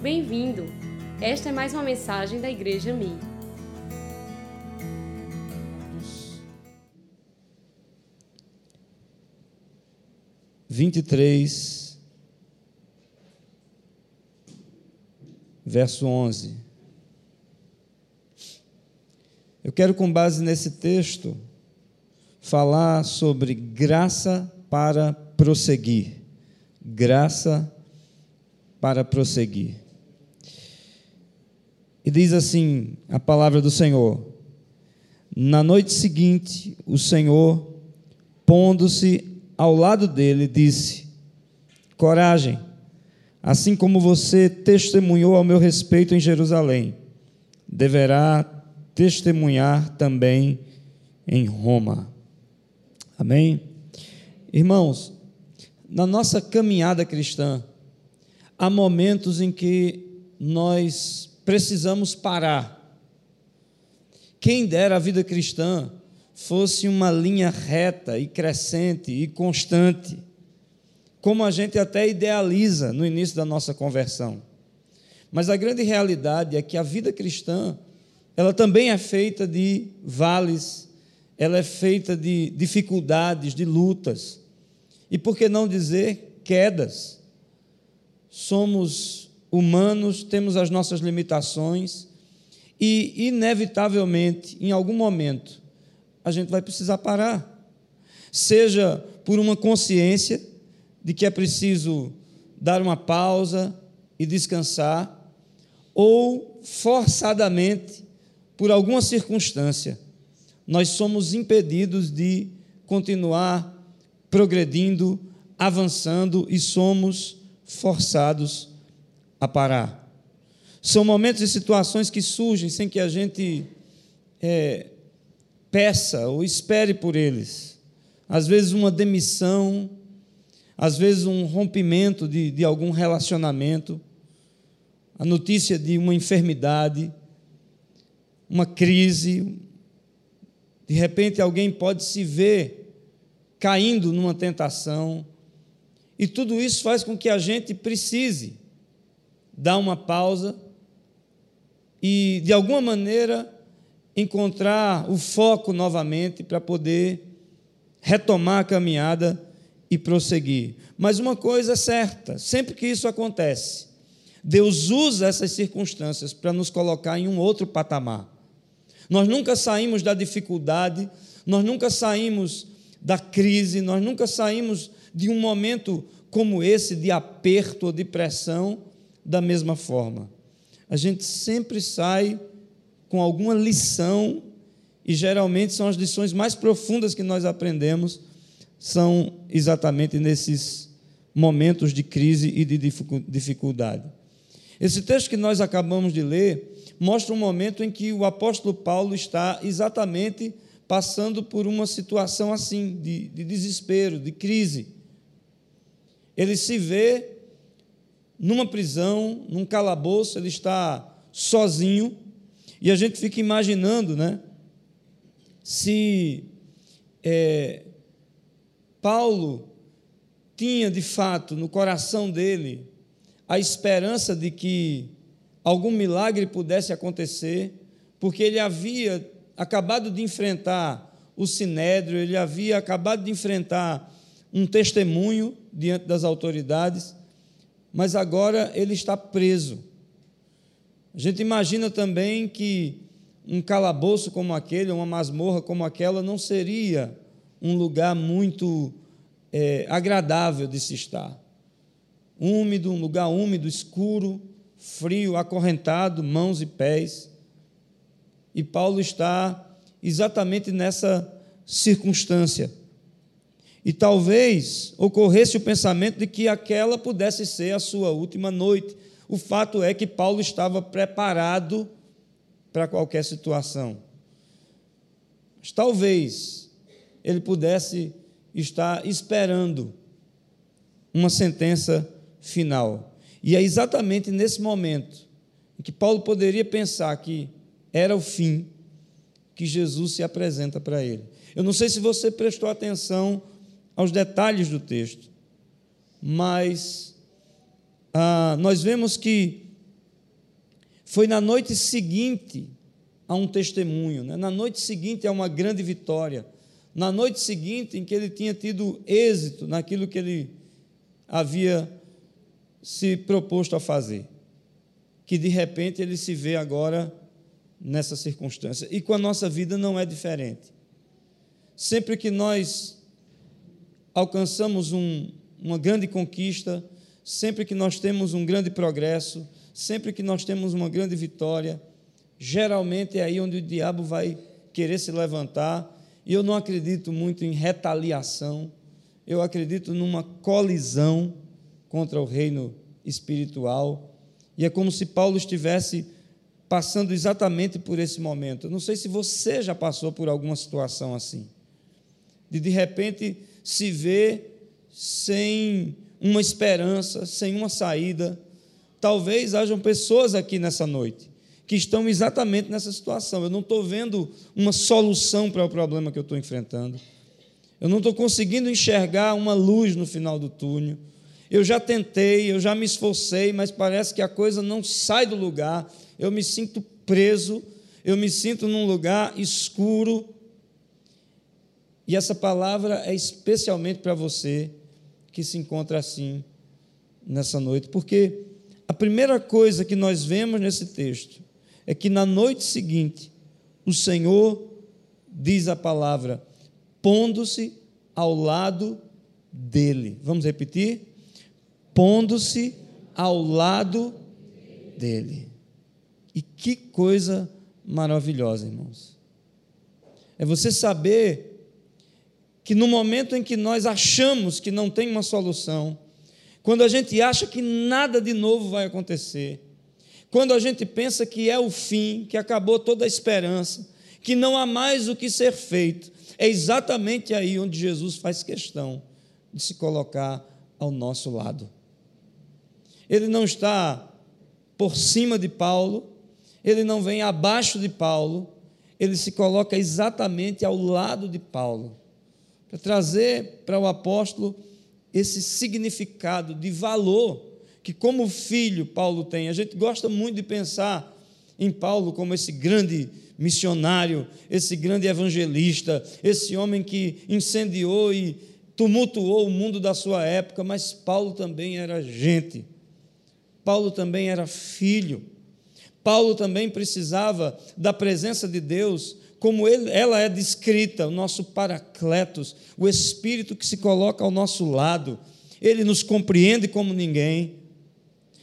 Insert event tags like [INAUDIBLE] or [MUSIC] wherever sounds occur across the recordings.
Bem-vindo! Esta é mais uma mensagem da Igreja Mi. Vinte e três, verso onze. Eu quero, com base nesse texto, falar sobre graça para prosseguir. Graça para prosseguir. E diz assim a palavra do Senhor: Na noite seguinte, o Senhor, pondo-se ao lado dele, disse: Coragem, assim como você testemunhou ao meu respeito em Jerusalém, deverá testemunhar também em Roma. Amém? Irmãos, na nossa caminhada cristã, há momentos em que nós precisamos parar. Quem dera a vida cristã fosse uma linha reta e crescente e constante, como a gente até idealiza no início da nossa conversão. Mas a grande realidade é que a vida cristã, ela também é feita de vales, ela é feita de dificuldades, de lutas. E por que não dizer quedas? Somos humanos, temos as nossas limitações e, inevitavelmente, em algum momento, a gente vai precisar parar. Seja por uma consciência de que é preciso dar uma pausa e descansar, ou forçadamente por alguma circunstância, nós somos impedidos de continuar progredindo, avançando e somos forçados a parar. São momentos e situações que surgem sem que a gente é, peça ou espere por eles. Às vezes, uma demissão, às vezes, um rompimento de, de algum relacionamento, a notícia de uma enfermidade, uma crise. De repente, alguém pode se ver caindo numa tentação, e tudo isso faz com que a gente precise dar uma pausa e, de alguma maneira, encontrar o foco novamente para poder retomar a caminhada e prosseguir. Mas uma coisa é certa: sempre que isso acontece, Deus usa essas circunstâncias para nos colocar em um outro patamar. Nós nunca saímos da dificuldade, nós nunca saímos da crise, nós nunca saímos de um momento como esse de aperto ou de pressão da mesma forma. A gente sempre sai com alguma lição, e geralmente são as lições mais profundas que nós aprendemos, são exatamente nesses momentos de crise e de dificuldade. Esse texto que nós acabamos de ler mostra um momento em que o apóstolo Paulo está exatamente passando por uma situação assim, de, de desespero, de crise. Ele se vê numa prisão, num calabouço, ele está sozinho, e a gente fica imaginando, né? Se é, Paulo tinha de fato no coração dele a esperança de que algum milagre pudesse acontecer, porque ele havia acabado de enfrentar o sinédrio, ele havia acabado de enfrentar um testemunho diante das autoridades, mas agora ele está preso. A gente imagina também que um calabouço como aquele, uma masmorra como aquela, não seria um lugar muito é, agradável de se estar. Úmido, um lugar úmido, escuro, frio, acorrentado, mãos e pés. E Paulo está exatamente nessa circunstância. E talvez ocorresse o pensamento de que aquela pudesse ser a sua última noite. O fato é que Paulo estava preparado para qualquer situação. Mas talvez ele pudesse estar esperando uma sentença final. E é exatamente nesse momento em que Paulo poderia pensar que era o fim que Jesus se apresenta para ele. Eu não sei se você prestou atenção aos detalhes do texto, mas ah, nós vemos que Foi na noite seguinte a um testemunho, né? na noite seguinte a uma grande vitória, na noite seguinte em que ele tinha tido êxito naquilo que ele havia se proposto a fazer, que de repente ele se vê agora nessa circunstância. E com a nossa vida não é diferente. Sempre que nós alcançamos um, uma grande conquista, sempre que nós temos um grande progresso, sempre que nós temos uma grande vitória, geralmente é aí onde o diabo vai querer se levantar. E eu não acredito muito em retaliação, eu acredito numa colisão contra o reino espiritual. E é como se Paulo estivesse passando exatamente por esse momento. Não sei se você já passou por alguma situação assim, de de repente se ver sem uma esperança, sem uma saída, Talvez hajam pessoas aqui nessa noite que estão exatamente nessa situação. Eu não estou vendo uma solução para o problema que eu estou enfrentando. Eu não estou conseguindo enxergar uma luz no final do túnel. Eu já tentei, eu já me esforcei, mas parece que a coisa não sai do lugar. Eu me sinto preso, eu me sinto num lugar escuro. E essa palavra é especialmente para você que se encontra assim nessa noite, porque a primeira coisa que nós vemos nesse texto é que na noite seguinte, o Senhor diz a palavra, pondo-se ao lado dele. Vamos repetir? Pondo-se ao lado dele. E que coisa maravilhosa, irmãos. É você saber que no momento em que nós achamos que não tem uma solução, quando a gente acha que nada de novo vai acontecer, quando a gente pensa que é o fim, que acabou toda a esperança, que não há mais o que ser feito, é exatamente aí onde Jesus faz questão de se colocar ao nosso lado. Ele não está por cima de Paulo, ele não vem abaixo de Paulo, ele se coloca exatamente ao lado de Paulo, para trazer para o apóstolo esse significado de valor que, como filho, Paulo tem. A gente gosta muito de pensar em Paulo como esse grande missionário, esse grande evangelista, esse homem que incendiou e tumultuou o mundo da sua época, mas Paulo também era gente. Paulo também era filho. Paulo também precisava da presença de Deus como ele, ela é descrita, o nosso paracletos, o Espírito que se coloca ao nosso lado, ele nos compreende como ninguém,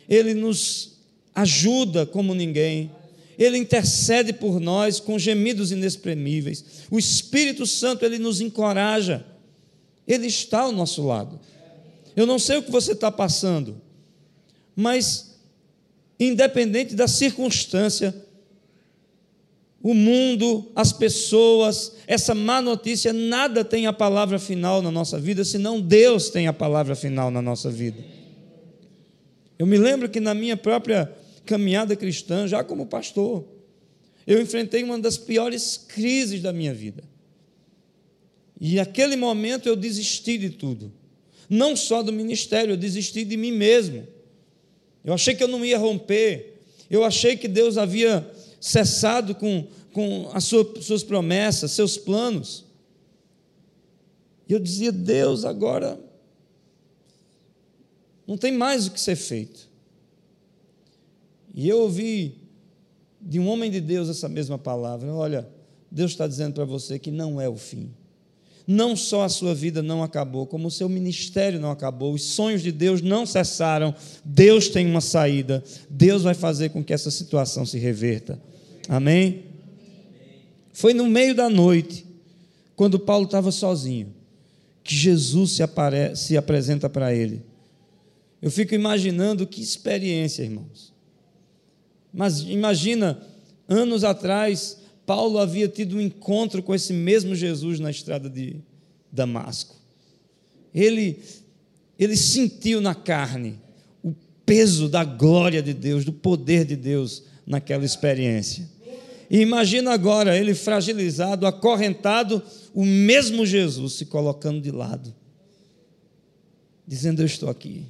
ele nos ajuda como ninguém, ele intercede por nós com gemidos inexprimíveis. O Espírito Santo, ele nos encoraja, ele está ao nosso lado. Eu não sei o que você está passando, mas, independente da circunstância, o mundo, as pessoas, essa má notícia, nada tem a palavra final na nossa vida, senão Deus tem a palavra final na nossa vida. Eu me lembro que na minha própria caminhada cristã, já como pastor, eu enfrentei uma das piores crises da minha vida. E naquele momento eu desisti de tudo. Não só do ministério, eu desisti de mim mesmo. Eu achei que eu não ia romper. Eu achei que Deus havia cessado com, com as suas promessas, seus planos. E eu dizia, Deus, agora não tem mais o que ser feito. E eu ouvi de um homem de Deus essa mesma palavra: olha, Deus está dizendo para você que não é o fim. Não só a sua vida não acabou, como o seu ministério não acabou, os sonhos de Deus não cessaram. Deus tem uma saída. Deus vai fazer com que essa situação se reverta. Amém? Foi no meio da noite, quando Paulo estava sozinho, que Jesus se, apare... se apresenta para ele. Eu fico imaginando que experiência, irmãos. Mas imagina, anos atrás, Paulo havia tido um encontro com esse mesmo Jesus na estrada de Damasco. Ele, ele sentiu na carne o peso da glória de Deus, do poder de Deus naquela experiência. E imagina agora ele fragilizado, acorrentado, o mesmo Jesus se colocando de lado, dizendo: Eu estou aqui.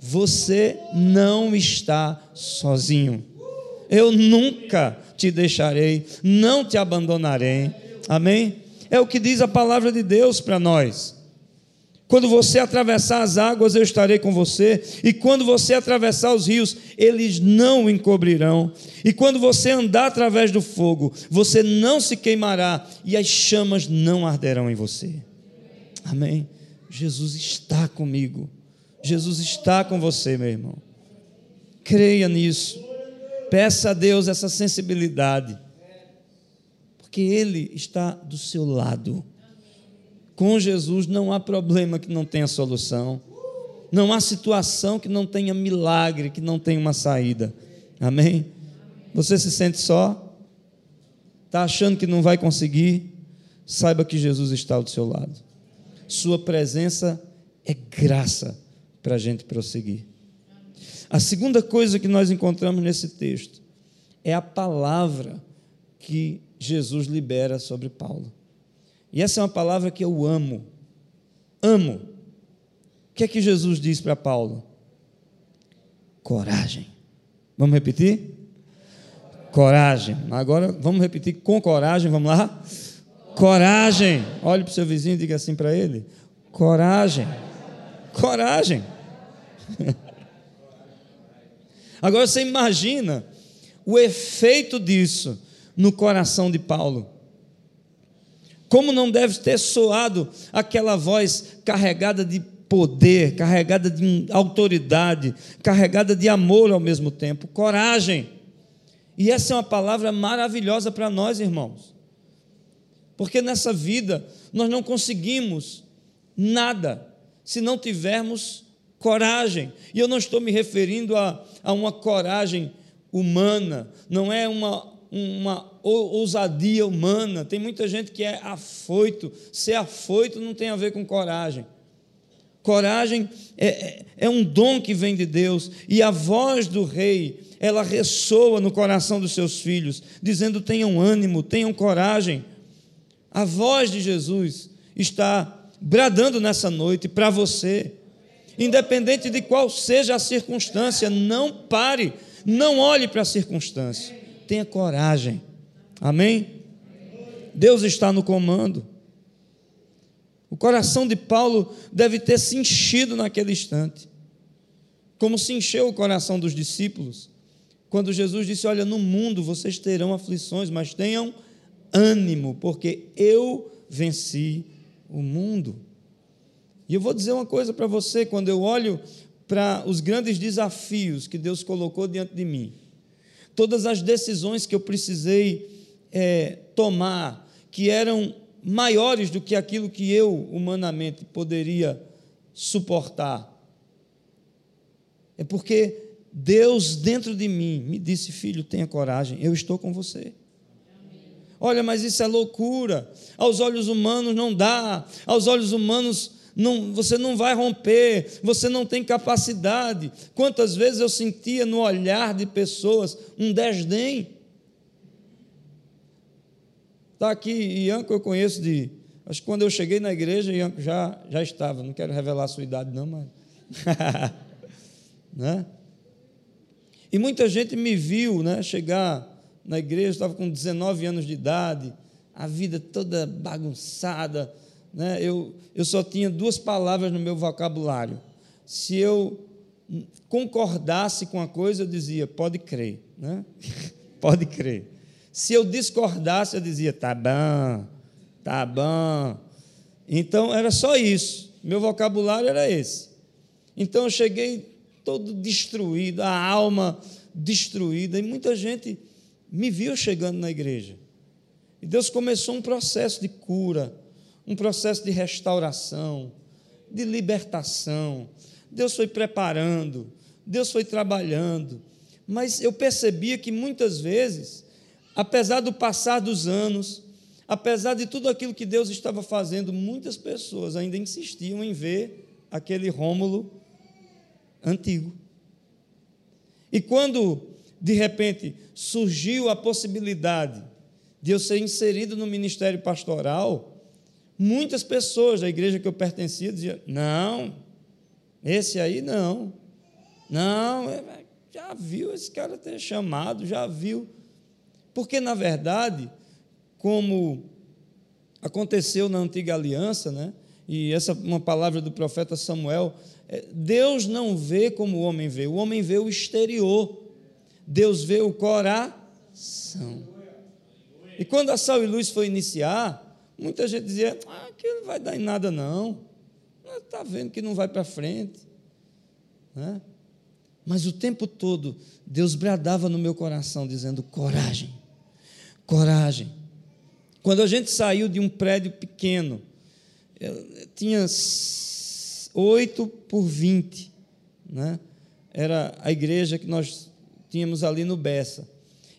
Você não está sozinho. Eu nunca te deixarei, não te abandonarei. Amém? É o que diz a palavra de Deus para nós. Quando você atravessar as águas, eu estarei com você. E quando você atravessar os rios, eles não encobrirão. E quando você andar através do fogo, você não se queimará e as chamas não arderão em você. Amém. Jesus está comigo. Jesus está com você, meu irmão. Creia nisso. Peça a Deus essa sensibilidade. Porque Ele está do seu lado. Com Jesus não há problema que não tenha solução. Não há situação que não tenha milagre, que não tenha uma saída. Amém? Você se sente só? Está achando que não vai conseguir? Saiba que Jesus está ao seu lado. Sua presença é graça para a gente prosseguir. A segunda coisa que nós encontramos nesse texto é a palavra que Jesus libera sobre Paulo. E essa é uma palavra que eu amo. Amo. O que é que Jesus diz para Paulo? Coragem. Vamos repetir? Coragem. Agora vamos repetir com coragem. Vamos lá? Coragem. Olhe para o seu vizinho e diga assim para ele: Coragem. Coragem. Agora você imagina o efeito disso no coração de Paulo. Como não deve ter soado aquela voz carregada de poder, carregada de autoridade, carregada de amor ao mesmo tempo, coragem. E essa é uma palavra maravilhosa para nós, irmãos. Porque nessa vida nós não conseguimos nada se não tivermos coragem. E eu não estou me referindo a, a uma coragem humana, não é uma uma ousadia humana. Tem muita gente que é afoito. Ser afoito não tem a ver com coragem. Coragem é, é, é, um dom que vem de Deus, e a voz do rei, ela ressoa no coração dos seus filhos, dizendo: tenham ânimo, tenham coragem. A voz de Jesus está bradando nessa noite para você, independente de qual seja a circunstância, não pare, não olhe para a circunstância tenha coragem. Amém? Deus está no comando. O coração de Paulo deve ter se enchido naquele instante, como se encheu o coração dos discípulos, quando Jesus disse: Olha, no mundo vocês terão aflições, mas tenham ânimo, porque eu venci o mundo. E eu vou dizer uma coisa para você: quando eu olho para os grandes desafios que Deus colocou diante de mim, todas as decisões que eu precisei é, tomar, que eram maiores do que aquilo que eu humanamente poderia suportar. É porque Deus dentro de mim me disse: Filho, tenha coragem, eu estou com você. Olha, mas isso é loucura. Aos olhos humanos não dá. Aos olhos humanos não, você não vai romper, você não tem capacidade. Quantas vezes eu sentia no olhar de pessoas um desdém? Está aqui, Ianco eu conheço de. Acho que quando eu cheguei na igreja, Ianco já, já estava. Não quero revelar a sua idade, não, mas. [LAUGHS] né? E muita gente me viu né, chegar na igreja, estava com 19 anos de idade, a vida toda bagunçada né, eu, eu só tinha duas palavras no meu vocabulário. Se eu concordasse com a coisa, eu dizia, pode crer. Né? [LAUGHS] pode crer. Se eu discordasse, eu dizia, tá bom, tá bom. Então era só isso. Meu vocabulário era esse. Então eu cheguei todo destruído, a alma destruída, e muita gente me viu chegando na igreja. E Deus começou um processo de cura, um processo de restauração, de libertação. Deus foi preparando, Deus foi trabalhando. Mas eu percebia que muitas vezes, apesar do passar dos anos, apesar de tudo aquilo que Deus estava fazendo, muitas pessoas ainda insistiam em ver aquele Rômulo antigo. E quando, de repente, surgiu a possibilidade de eu ser inserido no ministério pastoral, Muitas pessoas da igreja que eu pertencia diziam: não, esse aí não, não, é, já viu esse cara ter chamado, já viu. Porque, na verdade, como aconteceu na antiga aliança, né? e essa é uma palavra do profeta Samuel, é, Deus não vê como o homem vê, o homem vê o exterior, Deus vê o coração. E quando a Sal e Luz foi iniciar, muita gente dizia: ah, aquilo não vai dar em nada, não. Está vendo que não vai para frente. Né? Mas o tempo todo, Deus bradava no meu coração, dizendo: coragem, coragem. Quando a gente saiu de um prédio pequeno, tinha 8 por 20, né? era a igreja que nós tínhamos ali no Bessa.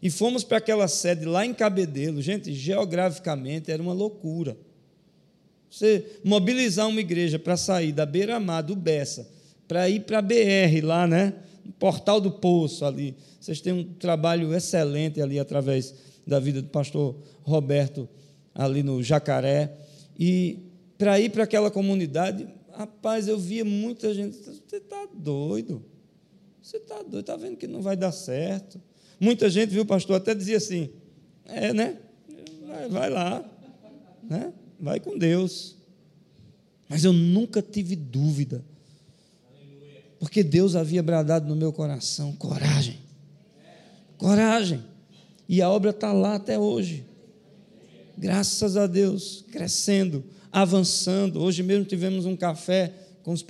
E fomos para aquela sede lá em Cabedelo. Gente, geograficamente era uma loucura. Você mobilizar uma igreja para sair da beira-mar do Bessa, para ir para a BR lá, né? Portal do Poço ali. Vocês têm um trabalho excelente ali através da vida do pastor Roberto ali no Jacaré. E para ir para aquela comunidade, rapaz, eu via muita gente. Você está doido? Você está doido? Está vendo que não vai dar certo? Muita gente, viu, pastor, até dizia assim: é, né? Vai, vai lá, né? Vai com Deus. Mas eu nunca tive dúvida, porque Deus havia bradado no meu coração: coragem, coragem. E a obra está lá até hoje. Graças a Deus, crescendo, avançando. Hoje mesmo tivemos um café com os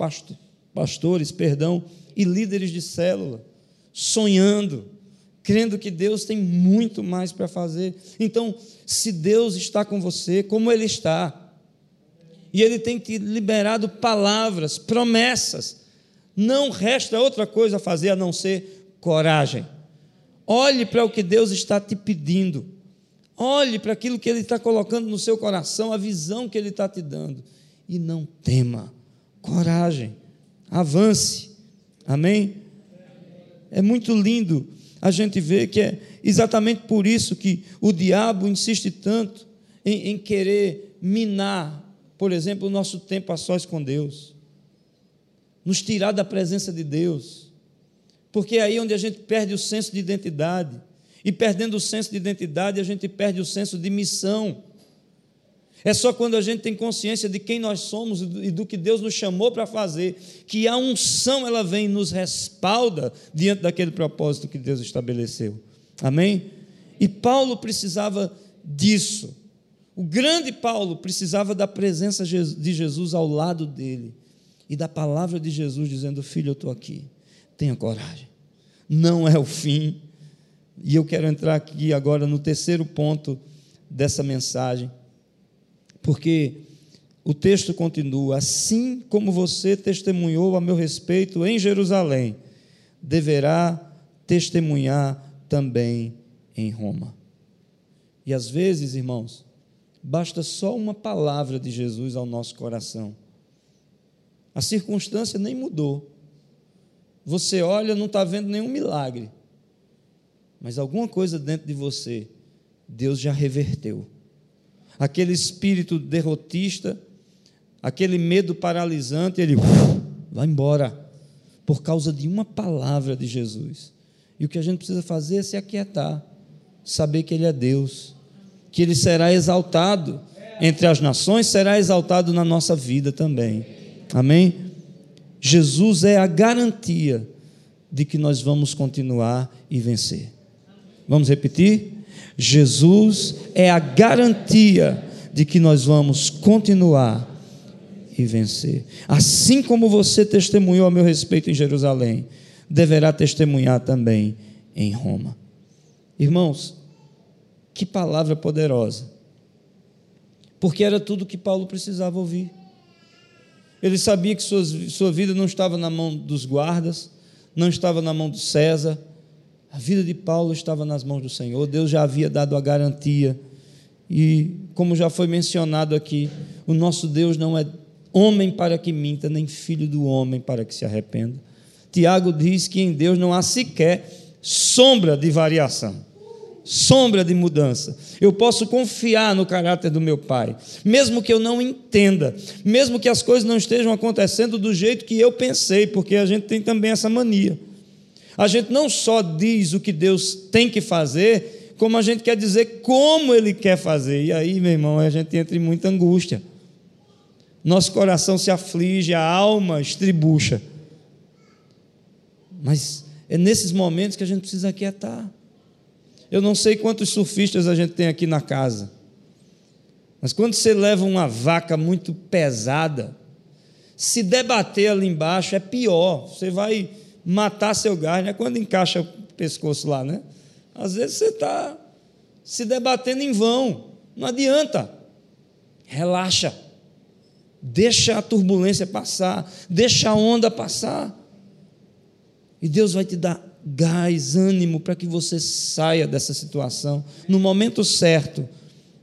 pastores, perdão, e líderes de célula, sonhando crendo que Deus tem muito mais para fazer. Então, se Deus está com você, como Ele está, e Ele tem te liberado palavras, promessas, não resta outra coisa a fazer a não ser coragem. Olhe para o que Deus está te pedindo. Olhe para aquilo que Ele está colocando no seu coração, a visão que Ele está te dando. E não tema. Coragem. Avance. Amém? É muito lindo a gente vê que é exatamente por isso que o diabo insiste tanto em, em querer minar, por exemplo, o nosso tempo a sós com Deus, nos tirar da presença de Deus, porque é aí onde a gente perde o senso de identidade, e perdendo o senso de identidade, a gente perde o senso de missão. É só quando a gente tem consciência de quem nós somos e do que Deus nos chamou para fazer, que a unção ela vem e nos respalda diante daquele propósito que Deus estabeleceu. Amém? E Paulo precisava disso. O grande Paulo precisava da presença de Jesus ao lado dele e da palavra de Jesus dizendo: Filho, eu estou aqui, tenha coragem, não é o fim. E eu quero entrar aqui agora no terceiro ponto dessa mensagem porque o texto continua: assim como você testemunhou a meu respeito em Jerusalém, deverá testemunhar também em Roma. E às vezes, irmãos, basta só uma palavra de Jesus ao nosso coração. A circunstância nem mudou. Você olha, não está vendo nenhum milagre. Mas alguma coisa dentro de você, Deus já reverteu aquele espírito derrotista, aquele medo paralisante, ele uf, vai embora por causa de uma palavra de Jesus. E o que a gente precisa fazer é se aquietar, saber que Ele é Deus, que Ele será exaltado entre as nações, será exaltado na nossa vida também. Amém? Jesus é a garantia de que nós vamos continuar e vencer. Vamos repetir? Jesus é a garantia de que nós vamos continuar e vencer. Assim como você testemunhou a meu respeito em Jerusalém, deverá testemunhar também em Roma. Irmãos, que palavra poderosa. Porque era tudo que Paulo precisava ouvir. Ele sabia que sua, sua vida não estava na mão dos guardas, não estava na mão do César, a vida de Paulo estava nas mãos do Senhor, Deus já havia dado a garantia. E, como já foi mencionado aqui, o nosso Deus não é homem para que minta, nem filho do homem para que se arrependa. Tiago diz que em Deus não há sequer sombra de variação, sombra de mudança. Eu posso confiar no caráter do meu Pai, mesmo que eu não entenda, mesmo que as coisas não estejam acontecendo do jeito que eu pensei, porque a gente tem também essa mania. A gente não só diz o que Deus tem que fazer, como a gente quer dizer como Ele quer fazer. E aí, meu irmão, a gente entra em muita angústia. Nosso coração se aflige, a alma estribucha. Mas é nesses momentos que a gente precisa aquietar. Eu não sei quantos surfistas a gente tem aqui na casa. Mas quando você leva uma vaca muito pesada, se debater ali embaixo é pior. Você vai matar seu gás, né? Quando encaixa o pescoço lá, né? Às vezes você está se debatendo em vão. Não adianta. Relaxa. Deixa a turbulência passar. Deixa a onda passar. E Deus vai te dar gás, ânimo para que você saia dessa situação. No momento certo,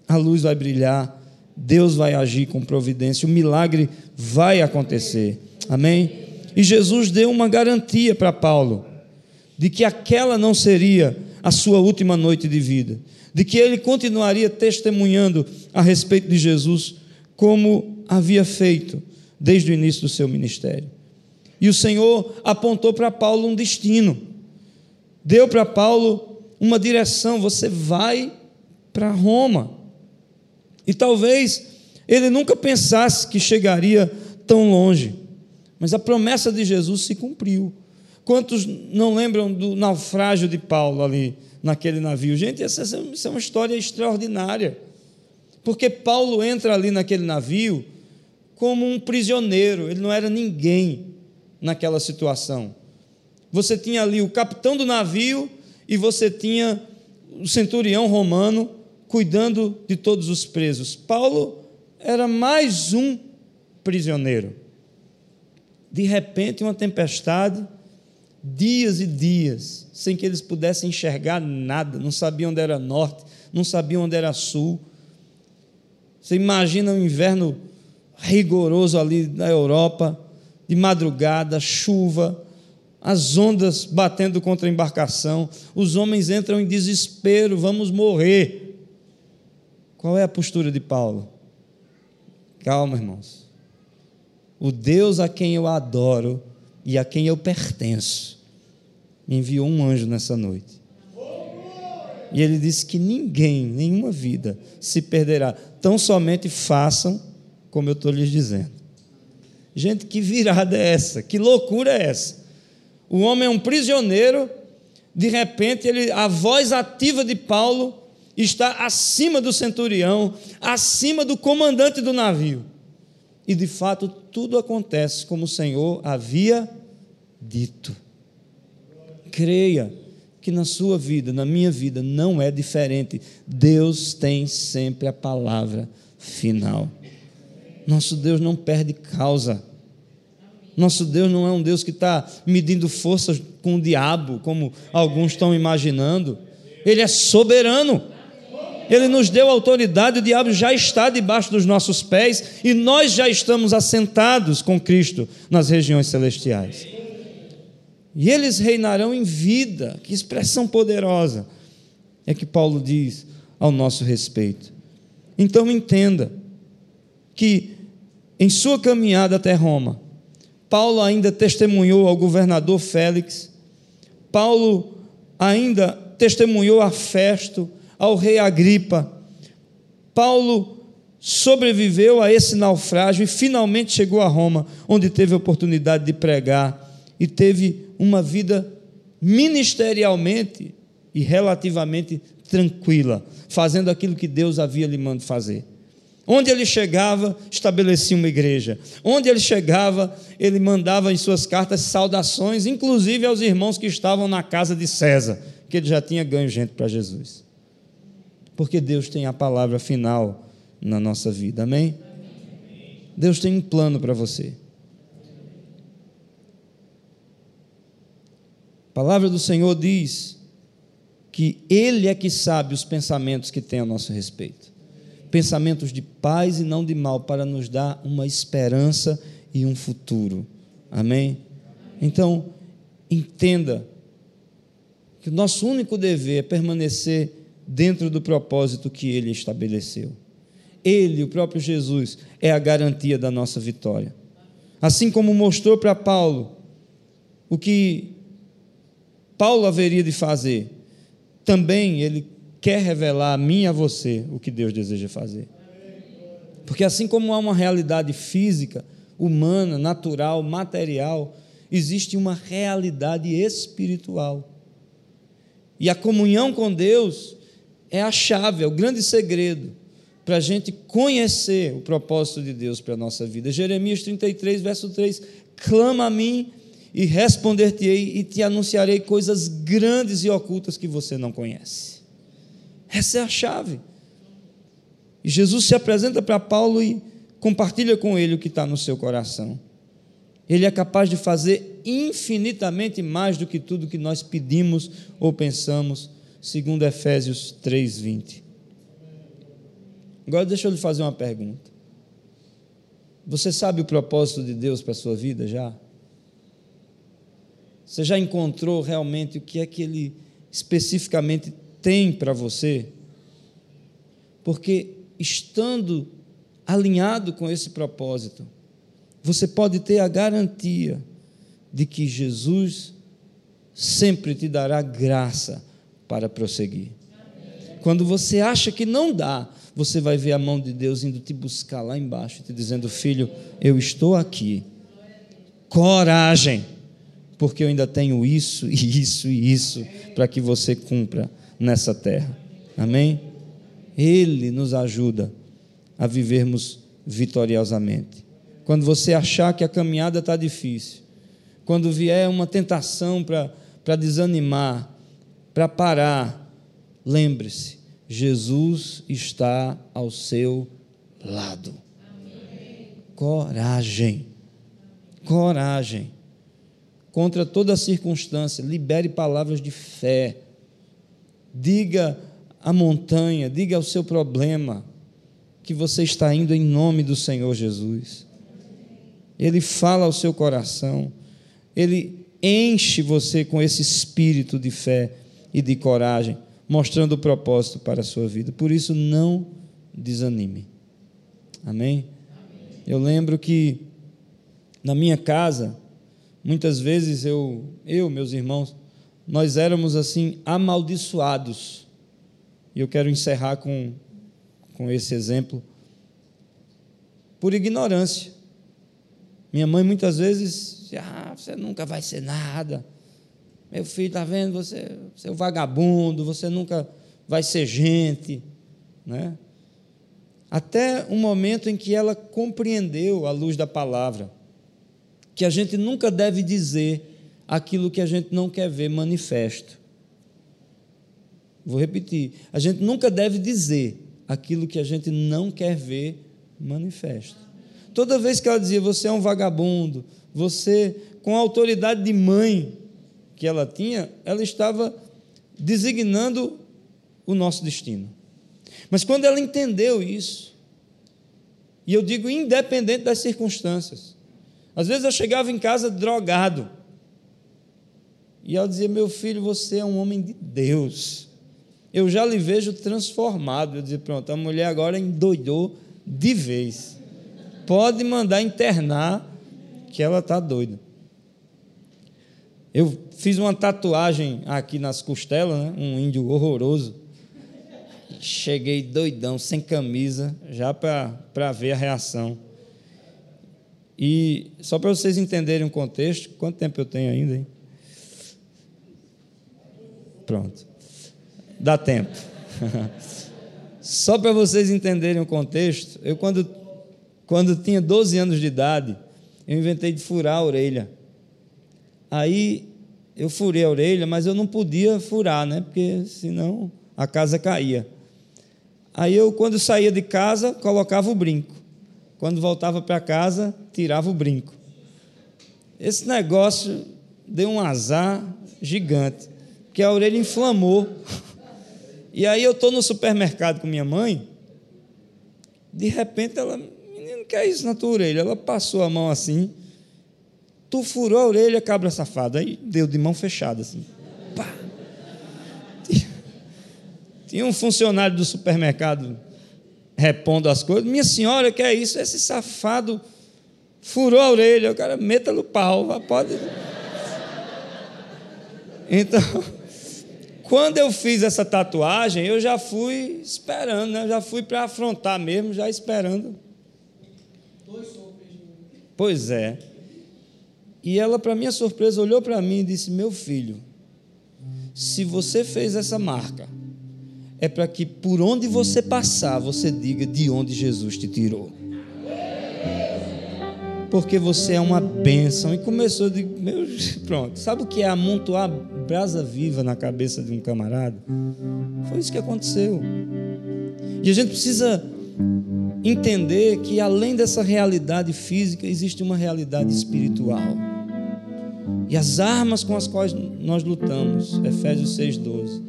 a luz vai brilhar. Deus vai agir com providência. O milagre vai acontecer. Amém? E Jesus deu uma garantia para Paulo de que aquela não seria a sua última noite de vida, de que ele continuaria testemunhando a respeito de Jesus como havia feito desde o início do seu ministério. E o Senhor apontou para Paulo um destino, deu para Paulo uma direção: você vai para Roma. E talvez ele nunca pensasse que chegaria tão longe. Mas a promessa de Jesus se cumpriu. Quantos não lembram do naufrágio de Paulo ali naquele navio? Gente, essa, é uma história extraordinária. Porque Paulo entra ali naquele navio como um prisioneiro, ele não era ninguém naquela situação. Você tinha ali o capitão do navio e você tinha o centurião romano cuidando de todos os presos. Paulo era mais um prisioneiro de repente uma tempestade, dias e dias, sem que eles pudessem enxergar nada, não sabiam onde era norte, não sabiam onde era sul. Você imagina um inverno rigoroso ali na Europa, de madrugada, chuva, as ondas batendo contra a embarcação, os homens entram em desespero, vamos morrer. Qual é a postura de Paulo? Calma, irmãos o Deus a quem eu adoro e a quem eu pertenço, me enviou um anjo nessa noite. E ele disse que ninguém, nenhuma vida se perderá. Tão somente façam como eu estou lhes dizendo. Gente, que virada é essa? Que loucura é essa? O homem é um prisioneiro, de repente ele, a voz ativa de Paulo está acima do centurião, acima do comandante do navio. E de fato tudo acontece como o Senhor havia dito. Creia que na sua vida, na minha vida, não é diferente. Deus tem sempre a palavra final. Nosso Deus não perde causa. Nosso Deus não é um Deus que está medindo forças com o diabo, como alguns estão imaginando. Ele é soberano. Ele nos deu autoridade, o diabo já está debaixo dos nossos pés e nós já estamos assentados com Cristo nas regiões celestiais. E eles reinarão em vida. Que expressão poderosa é que Paulo diz ao nosso respeito. Então entenda que em sua caminhada até Roma, Paulo ainda testemunhou ao governador Félix, Paulo ainda testemunhou a Festo, ao rei Agripa. Paulo sobreviveu a esse naufrágio e finalmente chegou a Roma, onde teve a oportunidade de pregar e teve uma vida ministerialmente e relativamente tranquila, fazendo aquilo que Deus havia lhe mandado fazer. Onde ele chegava, estabelecia uma igreja. Onde ele chegava, ele mandava em suas cartas saudações, inclusive aos irmãos que estavam na casa de César, que ele já tinha ganho gente para Jesus porque Deus tem a palavra final na nossa vida, amém? Deus tem um plano para você. A palavra do Senhor diz que Ele é que sabe os pensamentos que tem a nosso respeito pensamentos de paz e não de mal, para nos dar uma esperança e um futuro. Amém? Então, entenda que o nosso único dever é permanecer dentro do propósito que ele estabeleceu. Ele, o próprio Jesus, é a garantia da nossa vitória. Assim como mostrou para Paulo o que Paulo haveria de fazer, também ele quer revelar a mim e a você o que Deus deseja fazer. Porque assim como há uma realidade física, humana, natural, material, existe uma realidade espiritual. E a comunhão com Deus é a chave, é o grande segredo para a gente conhecer o propósito de Deus para a nossa vida. Jeremias 33, verso 3: clama a mim e responder-te-ei e te anunciarei coisas grandes e ocultas que você não conhece. Essa é a chave. E Jesus se apresenta para Paulo e compartilha com ele o que está no seu coração. Ele é capaz de fazer infinitamente mais do que tudo que nós pedimos ou pensamos, segundo Efésios 3:20. Agora deixa eu lhe fazer uma pergunta. Você sabe o propósito de Deus para a sua vida já? Você já encontrou realmente o que é que Ele especificamente tem para você? Porque estando alinhado com esse propósito, você pode ter a garantia de que Jesus sempre te dará graça para prosseguir. Quando você acha que não dá, você vai ver a mão de Deus indo te buscar lá embaixo, te dizendo: Filho, eu estou aqui. Coragem, porque eu ainda tenho isso e isso e isso para que você cumpra nessa terra. Amém? Ele nos ajuda a vivermos vitoriosamente. Quando você achar que a caminhada está difícil, quando vier uma tentação para desanimar, para parar, lembre-se: Jesus está ao seu lado. Amém. Coragem, coragem. Contra toda circunstância, libere palavras de fé. Diga à montanha, diga ao seu problema que você está indo em nome do Senhor Jesus. Ele fala ao seu coração, ele enche você com esse espírito de fé e de coragem mostrando o propósito para a sua vida. Por isso, não desanime. Amém? Amém? Eu lembro que na minha casa, muitas vezes eu, eu, meus irmãos, nós éramos assim amaldiçoados. E eu quero encerrar com, com esse exemplo. Por ignorância. Minha mãe muitas vezes, ah, você nunca vai ser nada. Meu filho, está vendo? Você, você é um vagabundo, você nunca vai ser gente. Né? Até um momento em que ela compreendeu, à luz da palavra, que a gente nunca deve dizer aquilo que a gente não quer ver manifesto. Vou repetir: a gente nunca deve dizer aquilo que a gente não quer ver manifesto. Toda vez que ela dizia, você é um vagabundo, você, com a autoridade de mãe, que ela tinha, ela estava designando o nosso destino. Mas quando ela entendeu isso, e eu digo independente das circunstâncias, às vezes eu chegava em casa drogado, e ela dizia: Meu filho, você é um homem de Deus. Eu já lhe vejo transformado. Eu dizia: Pronto, a mulher agora endoidou de vez. Pode mandar internar, que ela está doida. Eu fiz uma tatuagem aqui nas costelas, né? um índio horroroso. Cheguei doidão, sem camisa, já para ver a reação. E só para vocês entenderem o contexto, quanto tempo eu tenho ainda? Hein? Pronto. Dá tempo. [LAUGHS] só para vocês entenderem o contexto, eu quando, quando tinha 12 anos de idade, eu inventei de furar a orelha. Aí eu furei a orelha, mas eu não podia furar, né? Porque senão a casa caía. Aí eu, quando saía de casa, colocava o brinco. Quando voltava para casa, tirava o brinco. Esse negócio deu um azar gigante, porque a orelha inflamou. E aí eu estou no supermercado com minha mãe, de repente ela, menino, que é isso na tua orelha? Ela passou a mão assim, Tu furou a orelha, cabra safada. Aí deu de mão fechada, assim. Pá. Tinha um funcionário do supermercado repondo as coisas. Minha senhora, que é isso? Esse safado furou a orelha. O cara, meta no pau, pode. Então, quando eu fiz essa tatuagem, eu já fui esperando, né? Eu já fui para afrontar mesmo, já esperando. Pois é. E ela, para minha surpresa, olhou para mim e disse: Meu filho, se você fez essa marca, é para que por onde você passar, você diga de onde Jesus te tirou porque você é uma bênção. E começou de. Meu, [LAUGHS] pronto. Sabe o que é amontoar brasa viva na cabeça de um camarada? Foi isso que aconteceu. E a gente precisa entender que além dessa realidade física, existe uma realidade espiritual. E as armas com as quais nós lutamos, Efésios 6,12,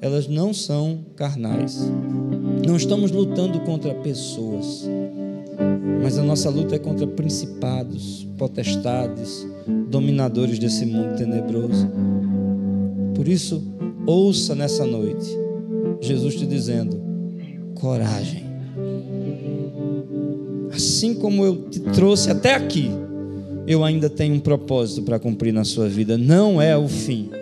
elas não são carnais. Não estamos lutando contra pessoas mas a nossa luta é contra principados, potestades, dominadores desse mundo tenebroso. Por isso, ouça nessa noite Jesus te dizendo: coragem. Assim como eu te trouxe até aqui, eu ainda tenho um propósito para cumprir na sua vida. Não é o fim